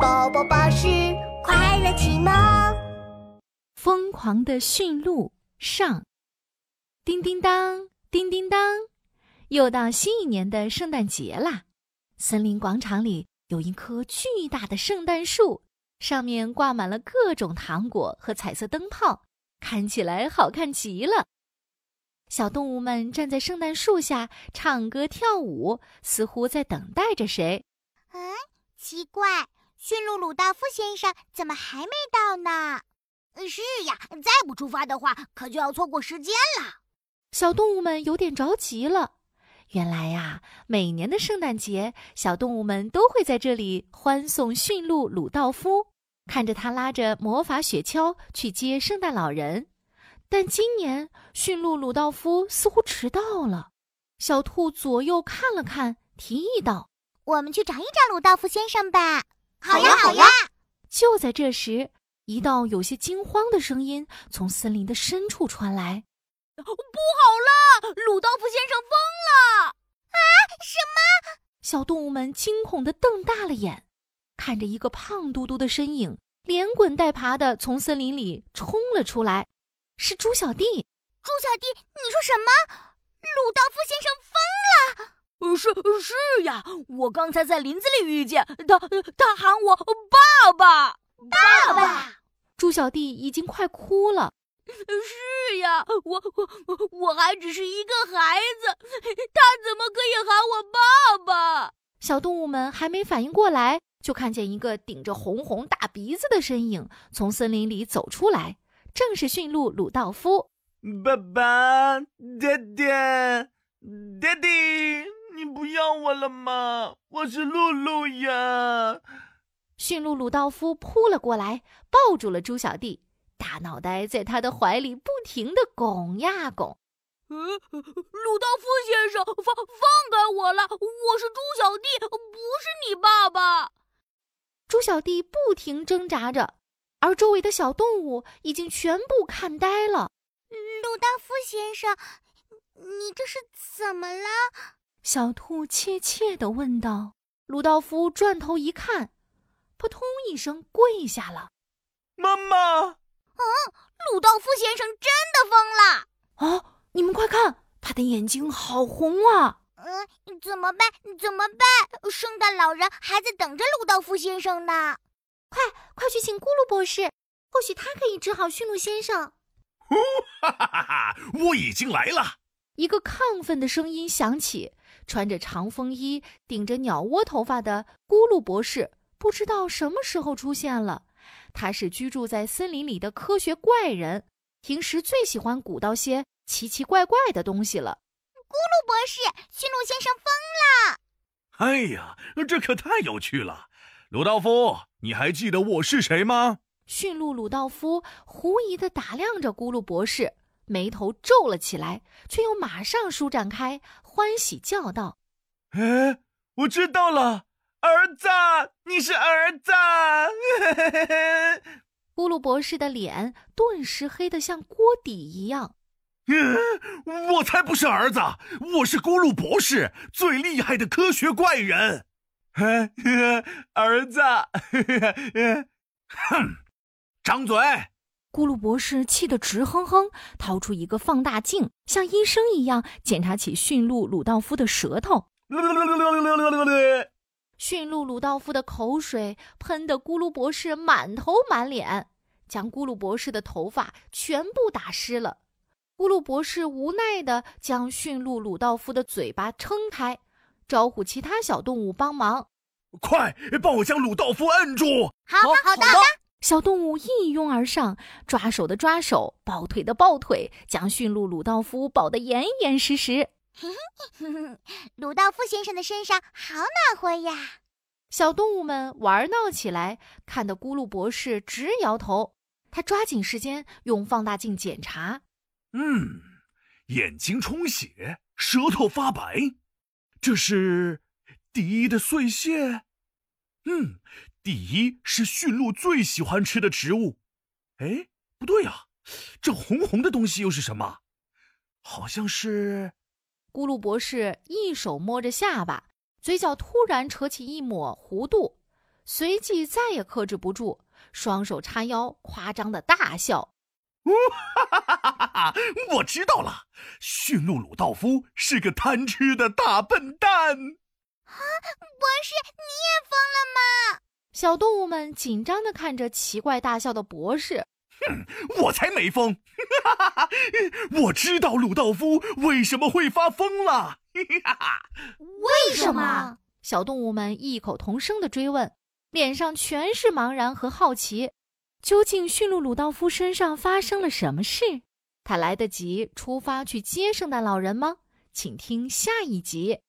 宝宝巴士快乐启蒙，疯狂的驯鹿上，叮叮当，叮叮当，又到新一年的圣诞节啦！森林广场里有一棵巨大的圣诞树，上面挂满了各种糖果和彩色灯泡，看起来好看极了。小动物们站在圣诞树下唱歌跳舞，似乎在等待着谁。嗯，奇怪。驯鹿鲁道夫先生怎么还没到呢？是呀，再不出发的话，可就要错过时间了。小动物们有点着急了。原来呀，每年的圣诞节，小动物们都会在这里欢送驯鹿鲁道夫，看着他拉着魔法雪橇去接圣诞老人。但今年驯鹿鲁道夫似乎迟到了。小兔左右看了看，提议道：“我们去找一找鲁道夫先生吧。”好呀，好呀！就在这时，一道有些惊慌的声音从森林的深处传来：“不好了，鲁道夫先生疯了！”啊，什么？小动物们惊恐的瞪大了眼，看着一个胖嘟嘟的身影连滚带爬的从森林里冲了出来，是猪小弟。猪小弟，你说什么？鲁道夫先生疯了？是是呀，我刚才在林子里遇见他，他喊我爸爸，爸爸。猪小弟已经快哭了。是呀，我我我还只是一个孩子，他怎么可以喊我爸爸？小动物们还没反应过来，就看见一个顶着红红大鼻子的身影从森林里走出来，正是驯鹿鲁道夫。爸爸，爹爹，爹爹。你不要我了吗？我是露露呀！驯鹿鲁道夫扑了过来，抱住了猪小弟，大脑袋在他的怀里不停的拱呀拱。嗯，鲁道夫先生，放放开我了！我是猪小弟，不是你爸爸。猪小弟不停挣扎着，而周围的小动物已经全部看呆了。鲁道夫先生，你这是怎么了？小兔怯怯地问道：“鲁道夫转头一看，扑通一声跪下了。妈妈，嗯，鲁道夫先生真的疯了啊！你们快看，他的眼睛好红啊！嗯，怎么办？怎么办？圣诞老人还在等着鲁道夫先生呢！快，快去请咕噜博士，或许他可以治好驯鹿先生。呼哈哈哈哈！我已经来了。一个亢奋的声音响起。穿着长风衣、顶着鸟窝头发的咕噜博士，不知道什么时候出现了。他是居住在森林里的科学怪人，平时最喜欢鼓捣些奇奇怪怪的东西了。咕噜博士，驯鹿先生疯了！哎呀，这可太有趣了！鲁道夫，你还记得我是谁吗？驯鹿鲁道夫狐疑地打量着咕噜博士。眉头皱了起来，却又马上舒展开，欢喜叫道：“哎，我知道了，儿子，你是儿子！”咕噜博士的脸顿时黑得像锅底一样。“我才不是儿子，我是咕噜博士，最厉害的科学怪人。”“ 儿子！” 哼，张嘴！咕噜博士气得直哼哼，掏出一个放大镜，像医生一样检查起驯鹿鲁道夫的舌头。驯鹿鲁道夫的口水喷得咕噜博士满头满脸，将咕噜博士的头发全部打湿了。咕噜博士无奈地将驯鹿鲁道夫的嘴巴撑开，招呼其他小动物帮忙：“快帮我将鲁道夫摁住！”“好的，好的。”小动物一拥而上，抓手的抓手，抱腿的抱腿，将驯鹿鲁道夫抱得严严实实。鲁道夫先生的身上好暖和呀！小动物们玩闹起来，看得咕噜博士直摇头。他抓紧时间用放大镜检查。嗯，眼睛充血，舌头发白，这是第的碎屑。嗯。第一是驯鹿最喜欢吃的植物，哎，不对呀，这红红的东西又是什么？好像是……咕噜博士一手摸着下巴，嘴角突然扯起一抹弧度，随即再也克制不住，双手叉腰，夸张的大笑。哈哈哈哈哈！我知道了，驯鹿鲁道夫是个贪吃的大笨蛋。啊，博士，你也疯了吗？小动物们紧张地看着奇怪大笑的博士。哼，我才没疯！哈哈哈哈我知道鲁道夫为什么会发疯了。哈哈，为什么？小动物们异口同声地追问，脸上全是茫然和好奇。究竟驯鹿鲁道夫身上发生了什么事？他来得及出发去接圣诞老人吗？请听下一集。